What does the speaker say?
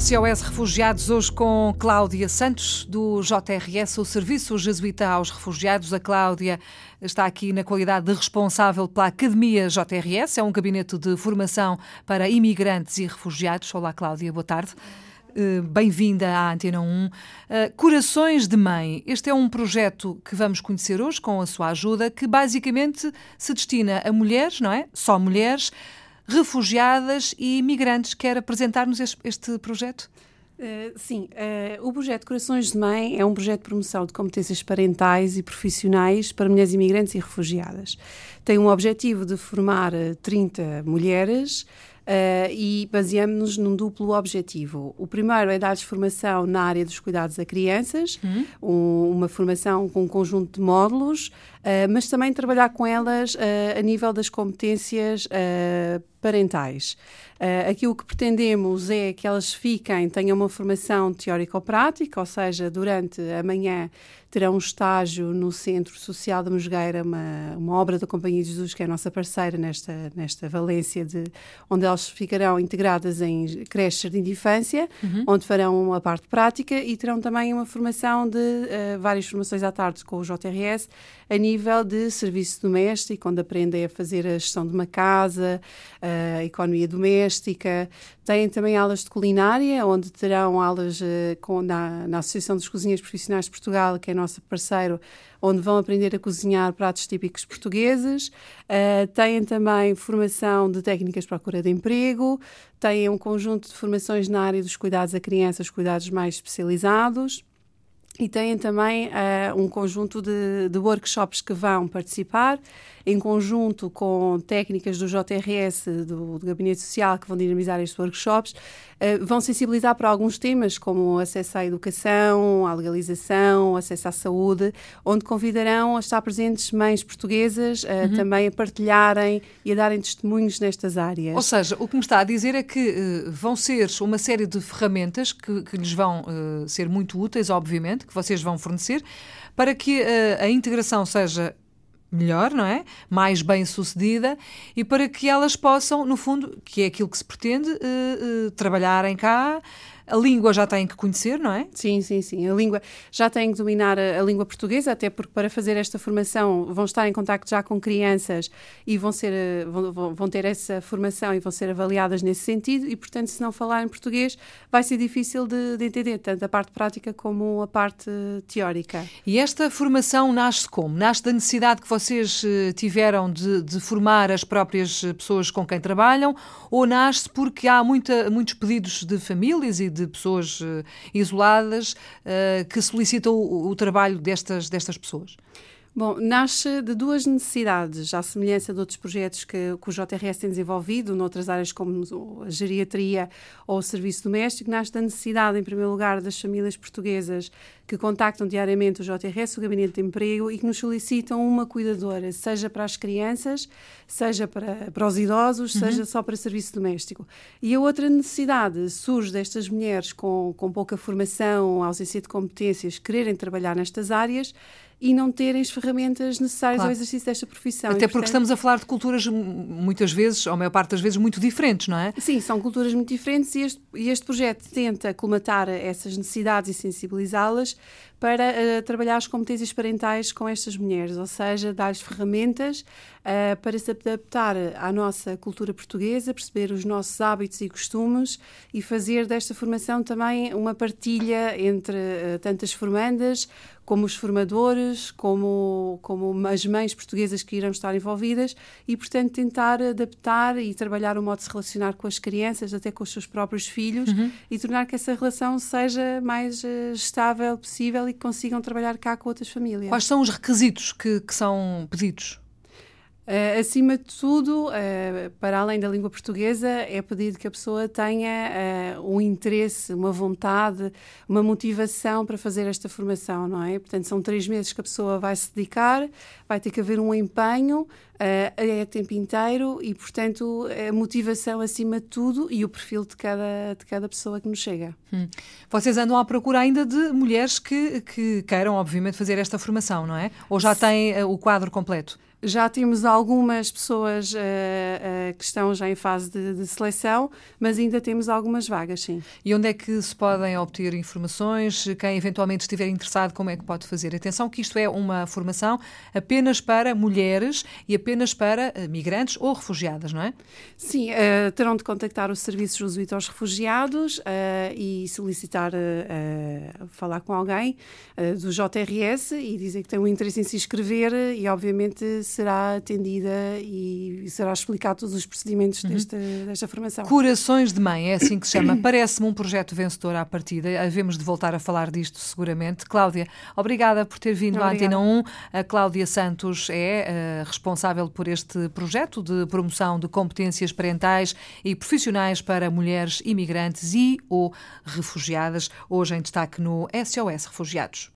SOS Refugiados, hoje com Cláudia Santos, do JRS, o Serviço Jesuíta aos Refugiados. A Cláudia está aqui na qualidade de responsável pela Academia JRS, é um gabinete de formação para imigrantes e refugiados. Olá, Cláudia, boa tarde. Eh, bem-vinda à Antena 1. Eh, Corações de Mãe. Este é um projeto que vamos conhecer hoje com a sua ajuda, que basicamente se destina a mulheres, não é? Só mulheres refugiadas e imigrantes. Quer apresentar-nos este, este projeto? Uh, sim, uh, o projeto Corações de Mãe é um projeto de promoção de competências parentais e profissionais para mulheres imigrantes e refugiadas. Tem um objetivo de formar 30 mulheres Uh, e baseamos-nos num duplo objetivo. O primeiro é dar-lhes formação na área dos cuidados a crianças, uhum. um, uma formação com um conjunto de módulos, uh, mas também trabalhar com elas uh, a nível das competências parentais. Uh, aquilo que pretendemos é que elas fiquem, tenham uma formação teórico-prática, ou seja, durante a manhã terão um estágio no Centro Social da Mosgueira, uma, uma obra da Companhia de Jesus, que é a nossa parceira nesta, nesta valência, de, onde elas ficarão integradas em creches de infância, uhum. onde farão a parte prática e terão também uma formação de uh, várias formações à tarde com o JRS, a nível de serviço doméstico, onde aprendem a fazer a gestão de uma casa, a economia doméstica. Têm também aulas de culinária, onde terão aulas uh, com, na, na Associação dos Cozinheiros Profissionais de Portugal, que é nosso parceiro, onde vão aprender a cozinhar pratos típicos portugueses. Uh, têm também formação de técnicas de procura de emprego, têm um conjunto de formações na área dos cuidados a crianças, cuidados mais especializados. E têm também uh, um conjunto de, de, workshops que vão participar, em conjunto com técnicas do JRS, do, do Gabinete Social, que vão dinamizar estes workshops, uh, vão sensibilizar para alguns temas, como acesso à educação, à legalização, acesso à saúde, onde convidarão a estar presentes mães portuguesas, uh, uhum. também a partilharem e a darem testemunhos nestas áreas. Ou seja, o que me está a dizer é que vão ser uma série de ferramentas que, que lhes vão ser muito úteis, obviamente que vocês vão fornecer para que a, eh, a integração seja melhor, não é? Mais bem sucedida e para que elas possam, no fundo, que é aquilo que se pretende, uh, uh, trabalharem cá, a língua já têm que conhecer, não é? Sim, sim, sim. A língua já têm que dominar a, a, língua portuguesa, até porque para fazer esta formação vão estar em contacto já com crianças e vão, ser, eh, vão, vão ter essa formação e vão ser avaliadas nesse sentido e, portanto, se não falarem português vai ser difícil de, de entender, tanto a parte prática como a parte teórica. E esta formação nasce como? Nasce da necessidade que vocês eh, tiveram de, de formar as próprias pessoas com quem trabalham ou nasce porque há muita, muitos pedidos de famílias e de pessoas uh, isoladas uh, que solicitam o, o trabalho destas, destas pessoas? Bom, nasce de duas necessidades, à semelhança de outros projetos que, que o JRS tem desenvolvido, noutras áreas como a geriatria ou o serviço doméstico, nasce da necessidade, em primeiro lugar, das famílias portuguesas que contactam diariamente o JRS, o Gabinete de Emprego, e que nos solicitam uma cuidadora, seja para as crianças, seja para, para os idosos, uhum. seja só para serviço doméstico. E a outra necessidade surge destas mulheres com, com pouca formação, ausência de competências, quererem trabalhar nestas áreas e não terem as ferramentas necessárias claro. ao exercício desta profissão. Até porque estamos a falar de culturas muitas vezes, ou a maior parte das vezes, muito diferentes, não é? Sim, são culturas muito diferentes e este, e este projeto tenta colmatar essas necessidades e sensibilizá-las para uh, trabalhar as competências parentais com estas mulheres, ou seja, dar-lhes ferramentas uh, para se adaptar à nossa cultura portuguesa, perceber os nossos hábitos e costumes e fazer desta formação também uma partilha entre uh, tantas formandas como os formadores, como, como as mães portuguesas que irão estar envolvidas e, portanto, tentar adaptar e trabalhar o modo de se relacionar com as crianças, até com os seus próprios filhos uhum. e tornar que essa relação seja mais uh, estável possível e que consigam trabalhar cá com outras famílias. Quais são os requisitos que, que são pedidos? Uh, acima de tudo, uh, para além da língua portuguesa, é pedido que a pessoa tenha uh, um interesse, uma vontade, uma motivação para fazer esta formação, não é? Portanto, são três meses que a pessoa vai se dedicar, vai ter que haver um empenho, é tempo inteiro e, portanto, a motivação acima de tudo e o perfil de cada, de cada pessoa que nos chega. Hum. Vocês andam à procura ainda de mulheres que, que queiram, obviamente, fazer esta formação, não é? Ou já têm o quadro completo? Já temos algumas pessoas uh, uh, que estão já em fase de, de, seleção, mas ainda temos algumas vagas, sim. E onde é que se podem obter informações? Quem eventualmente estiver interessado, como é que pode fazer? Atenção que isto é uma formação apenas para mulheres e apenas para uh, migrantes ou refugiadas, não é? Sim, terão de contactar o Serviço Jesuíta aos Refugiados e solicitar falar com alguém do JRS e dizer que tem um interesse em se inscrever e, obviamente, será atendida e será explicado todos os procedimentos uhum. desta, desta formação. Corações de Mãe, é assim que se chama. Parece-me um projeto vencedor à partida. Havemos de voltar a falar disto seguramente. Cláudia, obrigada por ter vindo obrigada. à Antena 1. A Cláudia Santos é uh, responsável por este projeto de promoção de competências parentais e profissionais para mulheres imigrantes e ou refugiadas. Hoje em destaque no SOS Refugiados.